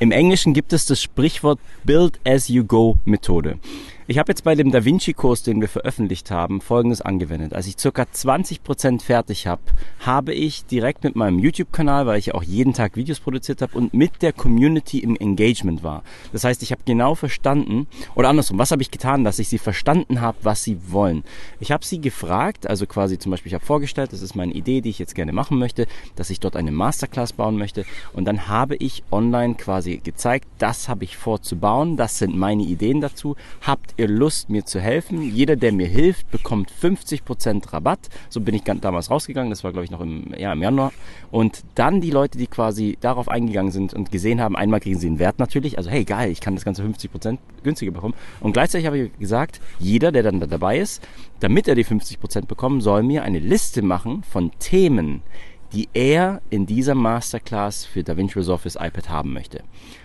Im Englischen gibt es das Sprichwort Build as you go Methode. Ich habe jetzt bei dem Da Vinci-Kurs, den wir veröffentlicht haben, Folgendes angewendet. Als ich circa 20 Prozent fertig habe, habe ich direkt mit meinem YouTube-Kanal, weil ich auch jeden Tag Videos produziert habe und mit der Community im Engagement war. Das heißt, ich habe genau verstanden, oder andersrum, was habe ich getan, dass ich sie verstanden habe, was sie wollen. Ich habe sie gefragt, also quasi zum Beispiel, ich habe vorgestellt, das ist meine Idee, die ich jetzt gerne machen möchte, dass ich dort eine Masterclass bauen möchte und dann habe ich online quasi gezeigt, das habe ich vor zu bauen, das sind meine Ideen dazu, habt ihr Lust, mir zu helfen? Jeder, der mir hilft, bekommt 50% Rabatt. So bin ich damals rausgegangen. Das war, glaube ich, noch im, ja, im Januar. Und dann die Leute, die quasi darauf eingegangen sind und gesehen haben, einmal kriegen sie einen Wert natürlich. Also, hey, geil, ich kann das Ganze 50% günstiger bekommen. Und gleichzeitig habe ich gesagt, jeder, der dann dabei ist, damit er die 50% bekommt, soll mir eine Liste machen von Themen, die er in dieser Masterclass für DaVinci Resolve fürs iPad haben möchte.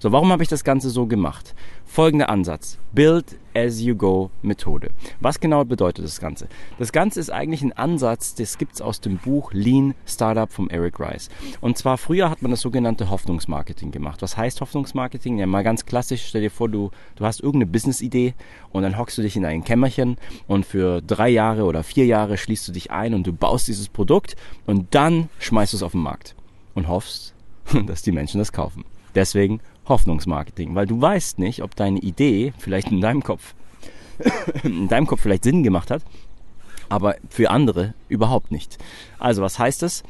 So, warum habe ich das Ganze so gemacht? Folgender Ansatz. Build as you go Methode. Was genau bedeutet das Ganze? Das Ganze ist eigentlich ein Ansatz, das gibt's aus dem Buch Lean Startup von Eric Rice. Und zwar früher hat man das sogenannte Hoffnungsmarketing gemacht. Was heißt Hoffnungsmarketing? Ja, mal ganz klassisch, stell dir vor, du, du hast irgendeine Business-Idee und dann hockst du dich in ein Kämmerchen und für drei Jahre oder vier Jahre schließt du dich ein und du baust dieses Produkt und dann schmeißt du es auf den Markt und hoffst, dass die Menschen das kaufen. Deswegen Hoffnungsmarketing, weil du weißt nicht, ob deine Idee vielleicht in deinem Kopf, in deinem Kopf vielleicht Sinn gemacht hat, aber für andere überhaupt nicht. Also was heißt das?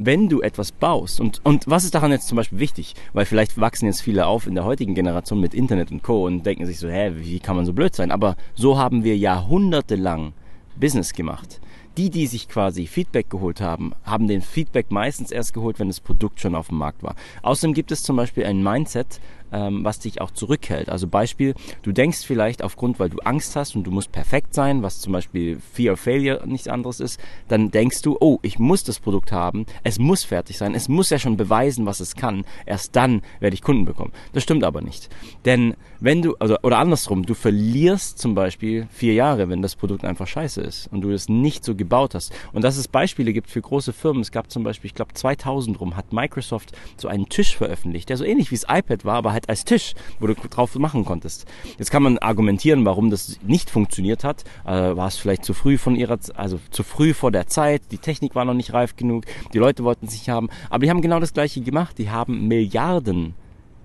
Wenn du etwas baust und, und was ist daran jetzt zum Beispiel wichtig? Weil vielleicht wachsen jetzt viele auf in der heutigen Generation mit Internet und Co. und denken sich so, hä, wie kann man so blöd sein? Aber so haben wir jahrhundertelang Business gemacht die, die sich quasi Feedback geholt haben, haben den Feedback meistens erst geholt, wenn das Produkt schon auf dem Markt war. Außerdem gibt es zum Beispiel ein Mindset, ähm, was dich auch zurückhält. Also Beispiel, du denkst vielleicht aufgrund, weil du Angst hast und du musst perfekt sein, was zum Beispiel Fear of Failure nichts anderes ist, dann denkst du, oh, ich muss das Produkt haben, es muss fertig sein, es muss ja schon beweisen, was es kann, erst dann werde ich Kunden bekommen. Das stimmt aber nicht. Denn wenn du, also, oder andersrum, du verlierst zum Beispiel vier Jahre, wenn das Produkt einfach scheiße ist und du es nicht so gebaut hast. Und dass es Beispiele gibt für große Firmen, es gab zum Beispiel, ich glaube 2000 rum, hat Microsoft so einen Tisch veröffentlicht, der so ähnlich wie das iPad war, aber halt als Tisch, wo du drauf machen konntest. Jetzt kann man argumentieren, warum das nicht funktioniert hat. Äh, war es vielleicht zu früh von ihrer, also zu früh vor der Zeit, die Technik war noch nicht reif genug, die Leute wollten es nicht haben. Aber die haben genau das Gleiche gemacht. Die haben Milliarden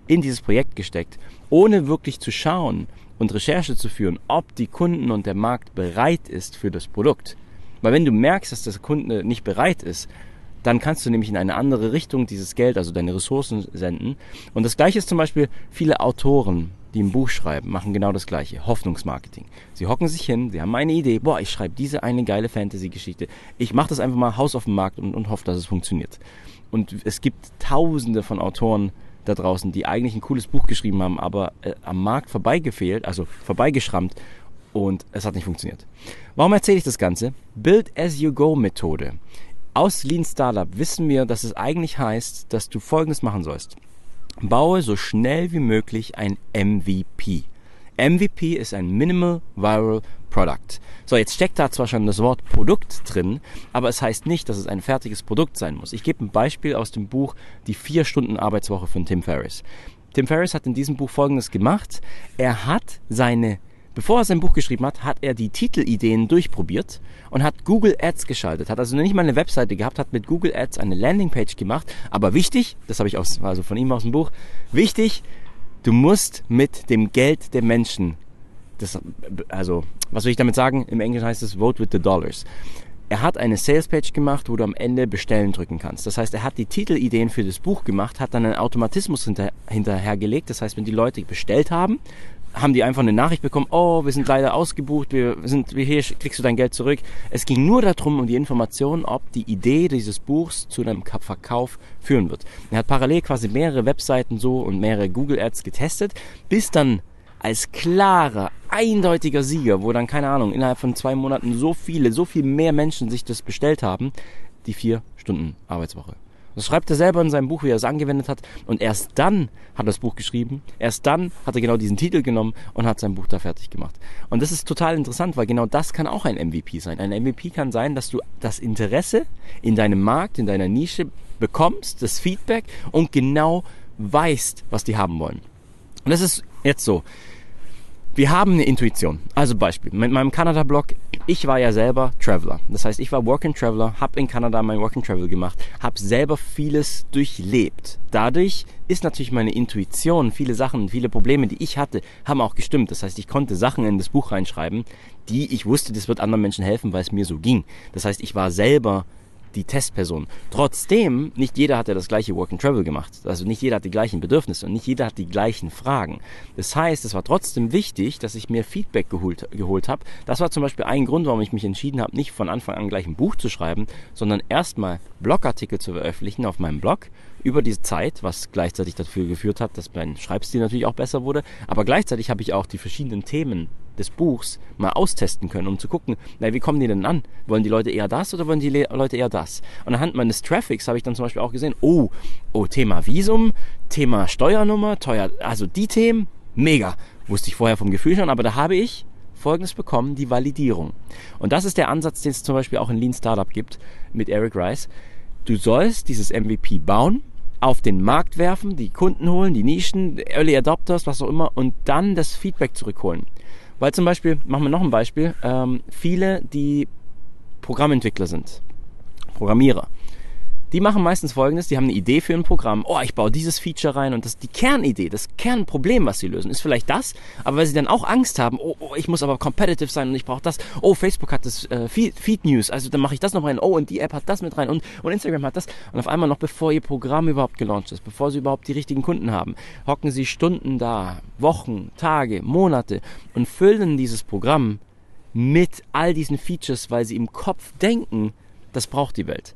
in dieses Projekt gesteckt, ohne wirklich zu schauen und Recherche zu führen, ob die Kunden und der Markt bereit ist für das Produkt. Weil wenn du merkst, dass der Kunde nicht bereit ist, dann kannst du nämlich in eine andere Richtung dieses Geld, also deine Ressourcen senden. Und das gleiche ist zum Beispiel viele Autoren, die ein Buch schreiben, machen genau das gleiche. Hoffnungsmarketing. Sie hocken sich hin, sie haben eine Idee, boah, ich schreibe diese eine geile Fantasy-Geschichte. Ich mache das einfach mal Haus auf dem Markt und, und hoffe, dass es funktioniert. Und es gibt tausende von Autoren da draußen, die eigentlich ein cooles Buch geschrieben haben, aber äh, am Markt vorbeigefehlt, also vorbeigeschrammt und es hat nicht funktioniert. Warum erzähle ich das Ganze? Build as you go Methode. Aus Lean Startup wissen wir, dass es eigentlich heißt, dass du Folgendes machen sollst. Baue so schnell wie möglich ein MVP. MVP ist ein Minimal Viral Product. So, jetzt steckt da zwar schon das Wort Produkt drin, aber es heißt nicht, dass es ein fertiges Produkt sein muss. Ich gebe ein Beispiel aus dem Buch Die vier Stunden Arbeitswoche von Tim Ferriss. Tim Ferriss hat in diesem Buch Folgendes gemacht. Er hat seine Bevor er sein Buch geschrieben hat, hat er die Titelideen durchprobiert und hat Google Ads geschaltet. Hat also nicht mal eine Webseite gehabt, hat mit Google Ads eine Landingpage gemacht. Aber wichtig, das habe ich aus, also von ihm aus dem Buch, wichtig, du musst mit dem Geld der Menschen, das, also was will ich damit sagen? Im Englischen heißt es Vote with the Dollars. Er hat eine Salespage gemacht, wo du am Ende bestellen drücken kannst. Das heißt, er hat die Titelideen für das Buch gemacht, hat dann einen Automatismus hinter, hinterhergelegt. Das heißt, wenn die Leute bestellt haben, haben die einfach eine Nachricht bekommen, oh, wir sind leider ausgebucht, wir sind, wir hier kriegst du dein Geld zurück. Es ging nur darum, um die Information, ob die Idee dieses Buchs zu einem Verkauf führen wird. Er hat parallel quasi mehrere Webseiten so und mehrere Google Ads getestet, bis dann als klarer, eindeutiger Sieger, wo dann, keine Ahnung, innerhalb von zwei Monaten so viele, so viel mehr Menschen sich das bestellt haben, die vier Stunden Arbeitswoche. Das schreibt er selber in seinem Buch, wie er es angewendet hat. Und erst dann hat er das Buch geschrieben. Erst dann hat er genau diesen Titel genommen und hat sein Buch da fertig gemacht. Und das ist total interessant, weil genau das kann auch ein MVP sein. Ein MVP kann sein, dass du das Interesse in deinem Markt, in deiner Nische bekommst, das Feedback und genau weißt, was die haben wollen. Und das ist jetzt so. Wir haben eine Intuition. Also Beispiel, mit meinem Kanada-Blog, ich war ja selber Traveler. Das heißt, ich war Work and Traveler, habe in Kanada mein Work and Travel gemacht, habe selber vieles durchlebt. Dadurch ist natürlich meine Intuition, viele Sachen, viele Probleme, die ich hatte, haben auch gestimmt. Das heißt, ich konnte Sachen in das Buch reinschreiben, die ich wusste, das wird anderen Menschen helfen, weil es mir so ging. Das heißt, ich war selber die Testperson. Trotzdem, nicht jeder hat ja das gleiche Work and Travel gemacht. Also nicht jeder hat die gleichen Bedürfnisse und nicht jeder hat die gleichen Fragen. Das heißt, es war trotzdem wichtig, dass ich mir Feedback geholt, geholt habe. Das war zum Beispiel ein Grund, warum ich mich entschieden habe, nicht von Anfang an gleich ein Buch zu schreiben, sondern erstmal Blogartikel zu veröffentlichen auf meinem Blog über diese Zeit, was gleichzeitig dafür geführt hat, dass mein Schreibstil natürlich auch besser wurde. Aber gleichzeitig habe ich auch die verschiedenen Themen des Buchs mal austesten können, um zu gucken, na, wie kommen die denn an? Wollen die Leute eher das oder wollen die Le Leute eher das? Und anhand meines Traffics habe ich dann zum Beispiel auch gesehen, oh, oh, Thema Visum, Thema Steuernummer, teuer, also die Themen, mega. Wusste ich vorher vom Gefühl schon, aber da habe ich Folgendes bekommen, die Validierung. Und das ist der Ansatz, den es zum Beispiel auch in Lean Startup gibt mit Eric Rice. Du sollst dieses MVP bauen, auf den Markt werfen, die Kunden holen, die Nischen, Early Adopters, was auch immer, und dann das Feedback zurückholen. Weil zum Beispiel, machen wir noch ein Beispiel, ähm, viele, die Programmentwickler sind, Programmierer, die machen meistens folgendes, die haben eine Idee für ein Programm, oh, ich baue dieses Feature rein und das die Kernidee, das Kernproblem, was sie lösen, ist vielleicht das, aber weil sie dann auch Angst haben, oh, oh ich muss aber competitive sein und ich brauche das, oh, Facebook hat das äh, Feed, Feed, News, also dann mache ich das noch rein, oh, und die App hat das mit rein und, und Instagram hat das. Und auf einmal noch bevor ihr Programm überhaupt gelauncht ist, bevor sie überhaupt die richtigen Kunden haben, hocken sie Stunden da, Wochen, Tage, Monate und füllen dieses Programm mit all diesen Features, weil sie im Kopf denken, das braucht die Welt.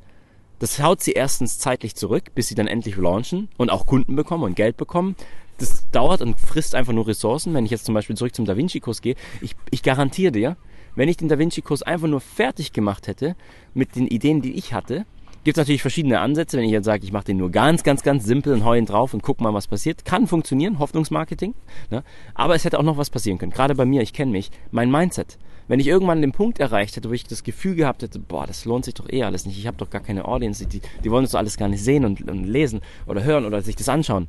Das haut sie erstens zeitlich zurück, bis sie dann endlich launchen und auch Kunden bekommen und Geld bekommen. Das dauert und frisst einfach nur Ressourcen. Wenn ich jetzt zum Beispiel zurück zum Da Vinci-Kurs gehe, ich, ich garantiere dir, wenn ich den Da Vinci-Kurs einfach nur fertig gemacht hätte mit den Ideen, die ich hatte, gibt es natürlich verschiedene Ansätze. Wenn ich jetzt sage, ich mache den nur ganz, ganz, ganz simpel und heuen drauf und guck mal, was passiert, kann funktionieren, Hoffnungsmarketing. Ne? Aber es hätte auch noch was passieren können. Gerade bei mir, ich kenne mich, mein Mindset. Wenn ich irgendwann den Punkt erreicht hätte, wo ich das Gefühl gehabt hätte, boah, das lohnt sich doch eh alles nicht, ich habe doch gar keine Audience, die, die wollen das doch alles gar nicht sehen und, und lesen oder hören oder sich das anschauen,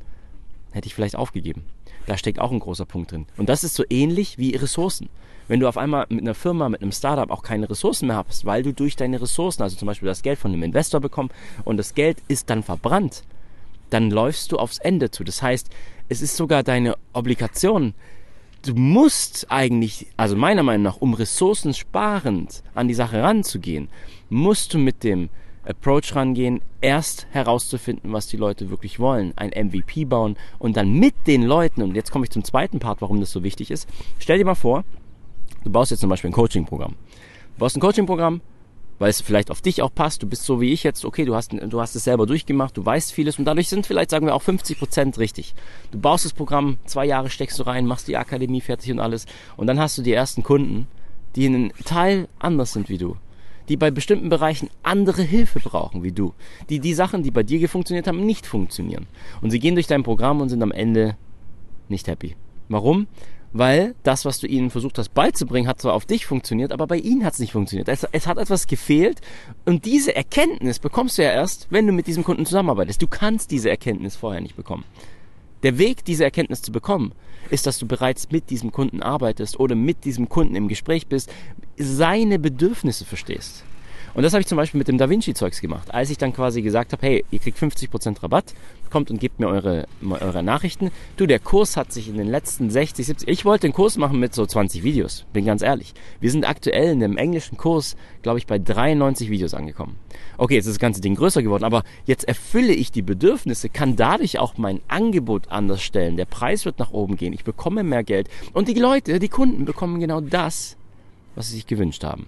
hätte ich vielleicht aufgegeben. Da steckt auch ein großer Punkt drin. Und das ist so ähnlich wie Ressourcen. Wenn du auf einmal mit einer Firma, mit einem Startup auch keine Ressourcen mehr hast, weil du durch deine Ressourcen, also zum Beispiel das Geld von einem Investor bekommst und das Geld ist dann verbrannt, dann läufst du aufs Ende zu. Das heißt, es ist sogar deine Obligation, du musst eigentlich, also meiner Meinung nach, um Ressourcen sparend an die Sache ranzugehen, musst du mit dem Approach rangehen, erst herauszufinden, was die Leute wirklich wollen, ein MVP bauen und dann mit den Leuten, und jetzt komme ich zum zweiten Part, warum das so wichtig ist, stell dir mal vor, du baust jetzt zum Beispiel ein Coaching-Programm. Du baust ein Coaching-Programm, weil es vielleicht auf dich auch passt. Du bist so wie ich jetzt, okay, du hast, du hast es selber durchgemacht, du weißt vieles und dadurch sind vielleicht, sagen wir, auch 50 Prozent richtig. Du baust das Programm, zwei Jahre steckst du rein, machst die Akademie fertig und alles und dann hast du die ersten Kunden, die einen Teil anders sind wie du. Die bei bestimmten Bereichen andere Hilfe brauchen wie du. Die die Sachen, die bei dir funktioniert haben, nicht funktionieren. Und sie gehen durch dein Programm und sind am Ende nicht happy. Warum? weil das, was du ihnen versucht hast beizubringen, hat zwar auf dich funktioniert, aber bei ihnen hat es nicht funktioniert. Es, es, hat etwas gefehlt und diese Erkenntnis bekommst du ja erst, wenn du mit diesem Kunden zusammenarbeitest. Du kannst diese Erkenntnis vorher nicht bekommen. Der Weg, diese Erkenntnis zu bekommen, ist, dass du bereits mit diesem Kunden arbeitest oder mit diesem Kunden im Gespräch bist, seine Bedürfnisse verstehst. Und das habe ich zum Beispiel mit dem Da Vinci-Zeugs gemacht. Als ich dann quasi gesagt habe, hey, ihr kriegt 50% Rabatt, kommt und gebt mir eure, eure Nachrichten. Du, der Kurs hat sich in den letzten 60, 70, ich wollte den Kurs machen mit so 20 Videos, bin ganz ehrlich. Wir sind aktuell in dem englischen Kurs, glaube ich, bei 93 Videos angekommen. Okay, jetzt ist das ganze Ding größer geworden, aber jetzt erfülle ich die Bedürfnisse, kann dadurch auch mein Angebot anders stellen. Der Preis wird nach oben gehen, ich bekomme mehr Geld und die Leute, die Kunden bekommen genau das, was sie sich gewünscht haben.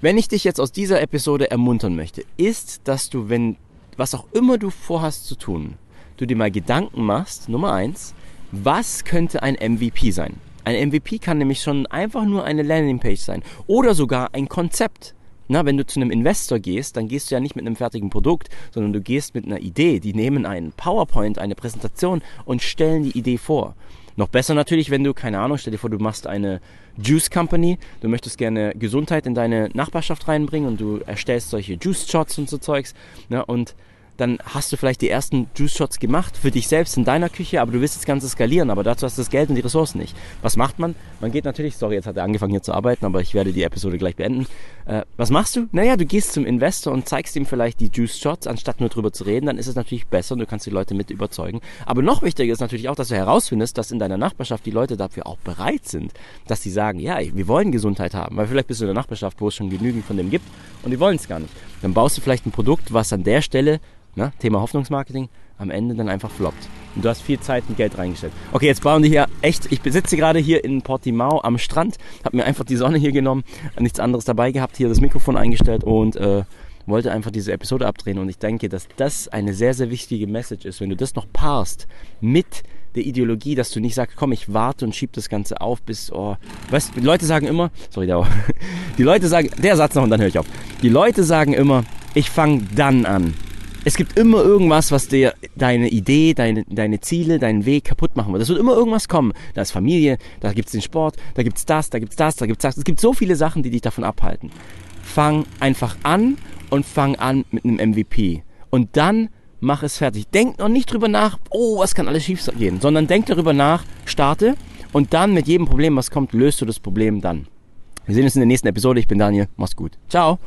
Wenn ich dich jetzt aus dieser Episode ermuntern möchte, ist, dass du, wenn was auch immer du vorhast zu tun, du dir mal Gedanken machst, Nummer eins, was könnte ein MVP sein? Ein MVP kann nämlich schon einfach nur eine Landingpage sein oder sogar ein Konzept. Na, wenn du zu einem Investor gehst, dann gehst du ja nicht mit einem fertigen Produkt, sondern du gehst mit einer Idee. Die nehmen einen PowerPoint, eine Präsentation und stellen die Idee vor. Noch besser natürlich, wenn du, keine Ahnung, stell dir vor, du machst eine Juice Company, du möchtest gerne Gesundheit in deine Nachbarschaft reinbringen und du erstellst solche Juice Shots und so Zeugs. Ne? Und dann hast du vielleicht die ersten Juice Shots gemacht für dich selbst in deiner Küche, aber du willst das Ganze skalieren, aber dazu hast du das Geld und die Ressourcen nicht. Was macht man? Man geht natürlich, sorry, jetzt hat er angefangen hier zu arbeiten, aber ich werde die Episode gleich beenden. Äh, was machst du? Naja, du gehst zum Investor und zeigst ihm vielleicht die Juice Shots, anstatt nur drüber zu reden, dann ist es natürlich besser und du kannst die Leute mit überzeugen. Aber noch wichtiger ist natürlich auch, dass du herausfindest, dass in deiner Nachbarschaft die Leute dafür auch bereit sind, dass sie sagen, ja, wir wollen Gesundheit haben, weil vielleicht bist du in der Nachbarschaft, wo es schon genügend von dem gibt und die wollen es gar nicht. Dann baust du vielleicht ein Produkt, was an der Stelle Ne? Thema Hoffnungsmarketing, am Ende dann einfach floppt. Und du hast viel Zeit und Geld reingestellt. Okay, jetzt bauen die hier echt, ich sitze gerade hier in Portimao am Strand, habe mir einfach die Sonne hier genommen, nichts anderes dabei gehabt, hier das Mikrofon eingestellt und äh, wollte einfach diese Episode abdrehen. Und ich denke, dass das eine sehr, sehr wichtige Message ist, wenn du das noch paarst mit der Ideologie, dass du nicht sagst, komm, ich warte und schieb das Ganze auf bis, oh, weißt, die Leute sagen immer, sorry, der, die Leute sagen, der Satz noch und dann höre ich auf. Die Leute sagen immer, ich fange dann an es gibt immer irgendwas, was dir deine Idee, deine, deine Ziele, deinen Weg kaputt machen wird. Es wird immer irgendwas kommen. Da ist Familie, da gibt es den Sport, da gibt es das, da gibt es das, da gibt es das. Es gibt so viele Sachen, die dich davon abhalten. Fang einfach an und fang an mit einem MVP. Und dann mach es fertig. Denk noch nicht drüber nach, oh, was kann alles schief gehen, sondern denk darüber nach, starte und dann mit jedem Problem, was kommt, löst du das Problem dann. Wir sehen uns in der nächsten Episode. Ich bin Daniel. Mach's gut. Ciao.